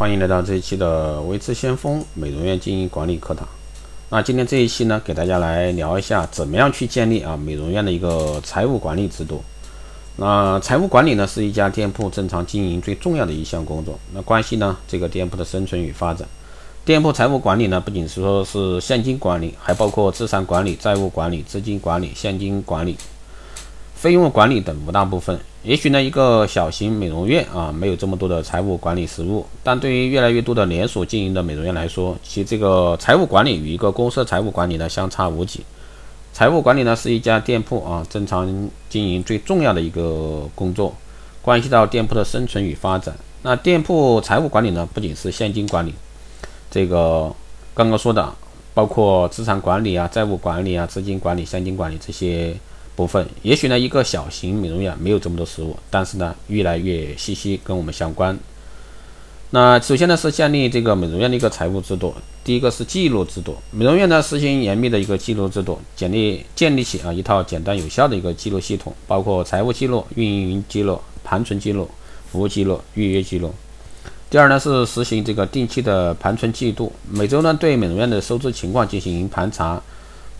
欢迎来到这一期的维持先锋美容院经营管理课堂。那今天这一期呢，给大家来聊一下怎么样去建立啊美容院的一个财务管理制度。那财务管理呢，是一家店铺正常经营最重要的一项工作，那关系呢这个店铺的生存与发展。店铺财务管理呢，不仅是说是现金管理，还包括资产管理、债务管理、资金管理、现金管理。费用管理等五大部分，也许呢一个小型美容院啊没有这么多的财务管理实务，但对于越来越多的连锁经营的美容院来说，其这个财务管理与一个公司的财务管理呢相差无几。财务管理呢是一家店铺啊正常经营最重要的一个工作，关系到店铺的生存与发展。那店铺财务管理呢不仅是现金管理，这个刚刚说的包括资产管理啊、债务管理啊、资金管理、现金管理这些。部分也许呢，一个小型美容院没有这么多食物，但是呢，越来越息息跟我们相关。那首先呢，是建立这个美容院的一个财务制度。第一个是记录制度，美容院呢实行严密的一个记录制度，建立建立起啊一套简单有效的一个记录系统，包括财务记录、运营记录、盘存记录、服务记录、预约记录。第二呢，是实行这个定期的盘存季度，每周呢对美容院的收支情况进行盘查。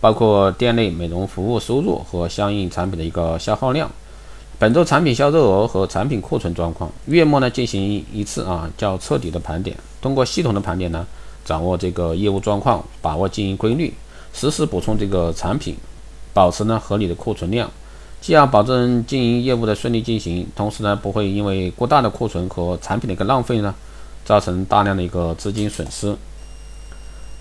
包括店内美容服务收入和相应产品的一个消耗量，本周产品销售额和产品库存状况。月末呢进行一次啊较彻底的盘点，通过系统的盘点呢，掌握这个业务状况，把握经营规律，实时补充这个产品，保持呢合理的库存量，既要保证经营业务的顺利进行，同时呢不会因为过大的库存和产品的一个浪费呢，造成大量的一个资金损失。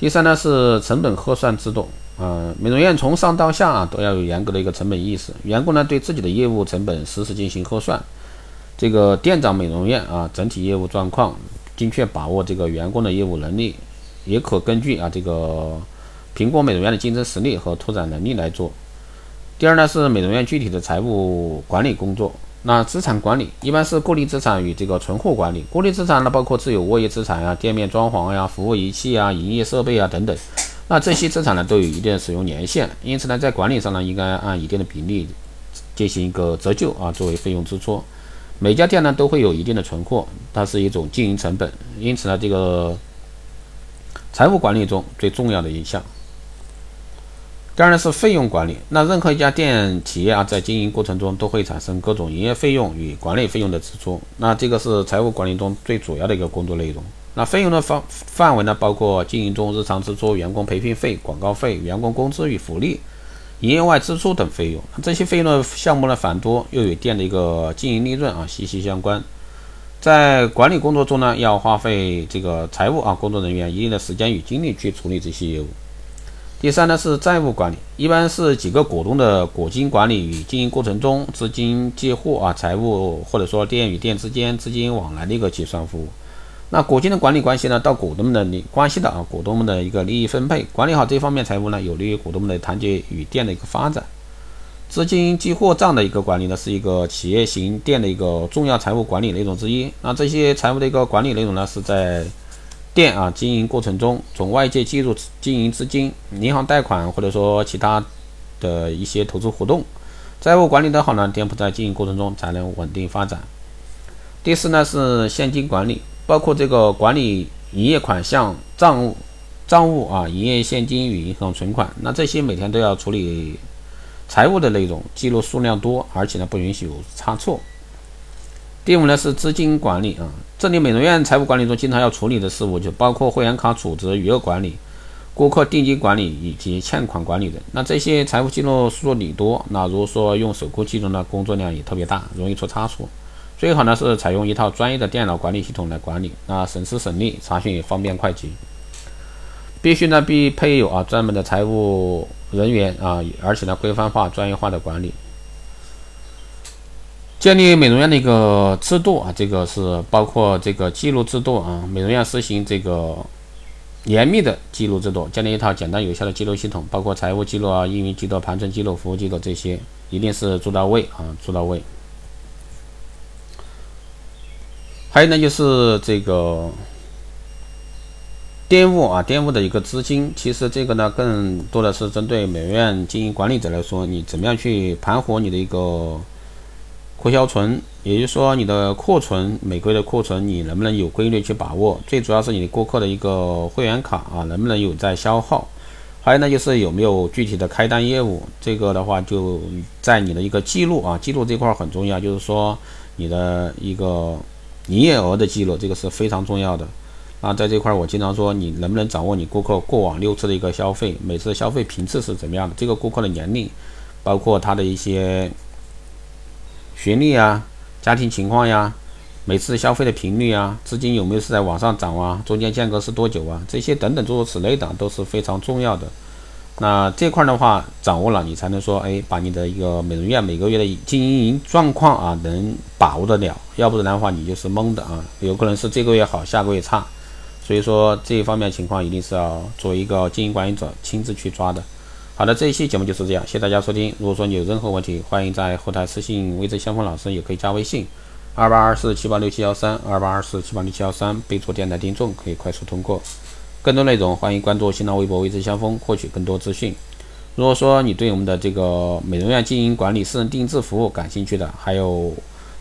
第三呢是成本核算制度。呃，美容院从上到下啊都要有严格的一个成本意识，员工呢对自己的业务成本实时进行核算。这个店长美容院啊整体业务状况，精确把握这个员工的业务能力，也可根据啊这个评估美容院的竞争实力和拓展能力来做。第二呢是美容院具体的财务管理工作。那资产管理一般是固定资产与这个存货管理。固定资产呢包括自有物业资产呀、店面装潢呀、服务仪器啊、营业设备啊等等。那这些资产呢都有一定的使用年限，因此呢，在管理上呢，应该按一定的比例进行一个折旧啊，作为费用支出。每家店呢都会有一定的存货，它是一种经营成本，因此呢，这个财务管理中最重要的一项。当然是费用管理。那任何一家店企业啊，在经营过程中都会产生各种营业费用与管理费用的支出，那这个是财务管理中最主要的一个工作内容。那费用的范范围呢，包括经营中日常支出、员工培训费、广告费、员工工资与福利、营业外支出等费用。这些费用的项目呢繁多，又与店的一个经营利润啊息息相关。在管理工作中呢，要花费这个财务啊工作人员一定的时间与精力去处理这些业务。第三呢是债务管理，一般是几个股东的股金管理与经营过程中资金借货啊财务或者说店与店之间资金往来的一个结算服务。那股金的管理关系呢，到股东们的利关系的啊，股东们的一个利益分配，管理好这方面财务呢，有利于股东们的团结与店的一个发展。资金积货账的一个管理呢，是一个企业型店的一个重要财务管理内容之一。那这些财务的一个管理内容呢，是在店啊经营过程中，从外界介入经营资金、银行贷款或者说其他的一些投资活动，债务管理的好呢，店铺在经营过程中才能稳定发展。第四呢是现金管理。包括这个管理营业款项账务、账务啊，营业现金与银行存款，那这些每天都要处理财务的内容，记录数量多，而且呢不允许有差错。第五呢是资金管理啊，这里美容院财务管理中经常要处理的事务就包括会员卡储值、余额管理、顾客定金管理以及欠款管理等。那这些财务记录数理多，那如果说用手工记录呢，工作量也特别大，容易出差错。最好呢是采用一套专业的电脑管理系统来管理，那省时省力，查询也方便快捷。必须呢必配有啊专门的财务人员啊，而且呢规范化、专业化的管理。建立美容院的一个制度啊，这个是包括这个记录制度啊，美容院实行这个严密的记录制度，建立一套简单有效的记录系统，包括财务记录啊、运营记录、盘存记录、服务记录这些，一定是做到位啊，做到位。还有呢，就是这个店务啊，店务的一个资金，其实这个呢，更多的是针对美容院经营管理者来说，你怎么样去盘活你的一个扩销存，也就是说你的库存每个月的库存你能不能有规律去把握？最主要是你的顾客的一个会员卡啊，能不能有在消耗？还有呢，就是有没有具体的开单业务？这个的话就在你的一个记录啊，记录这块很重要，就是说你的一个营业额的记录，这个是非常重要的。那，在这块我经常说，你能不能掌握你顾客过往六次的一个消费，每次消费频次是怎么样的？这个顾客的年龄，包括他的一些。学历啊，家庭情况呀，每次消费的频率啊，资金有没有是在往上涨啊，中间间隔是多久啊？这些等等诸如此类的都是非常重要的。那这块的话掌握了，你才能说，哎，把你的一个美容院每个月的经营状况啊，能把握得了。要不然的话，你就是懵的啊，有可能是这个月好，下个月差。所以说这一方面情况一定是要作为一个经营管理者亲自去抓的。好的，这一期节目就是这样，谢谢大家收听。如果说你有任何问题，欢迎在后台私信微知先锋老师，也可以加微信二八二四七八六七幺三二八二四七八六七幺三，备注电台听众，可以快速通过。更多内容，欢迎关注新浪微博微知先锋，获取更多资讯。如果说你对我们的这个美容院经营管理、私人定制服务感兴趣的，还有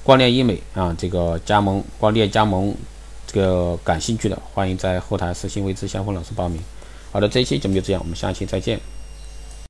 光电医美啊，这个加盟光电加盟这个感兴趣的，欢迎在后台私信微知先锋老师报名。好的，这一期节目就这样，我们下期再见。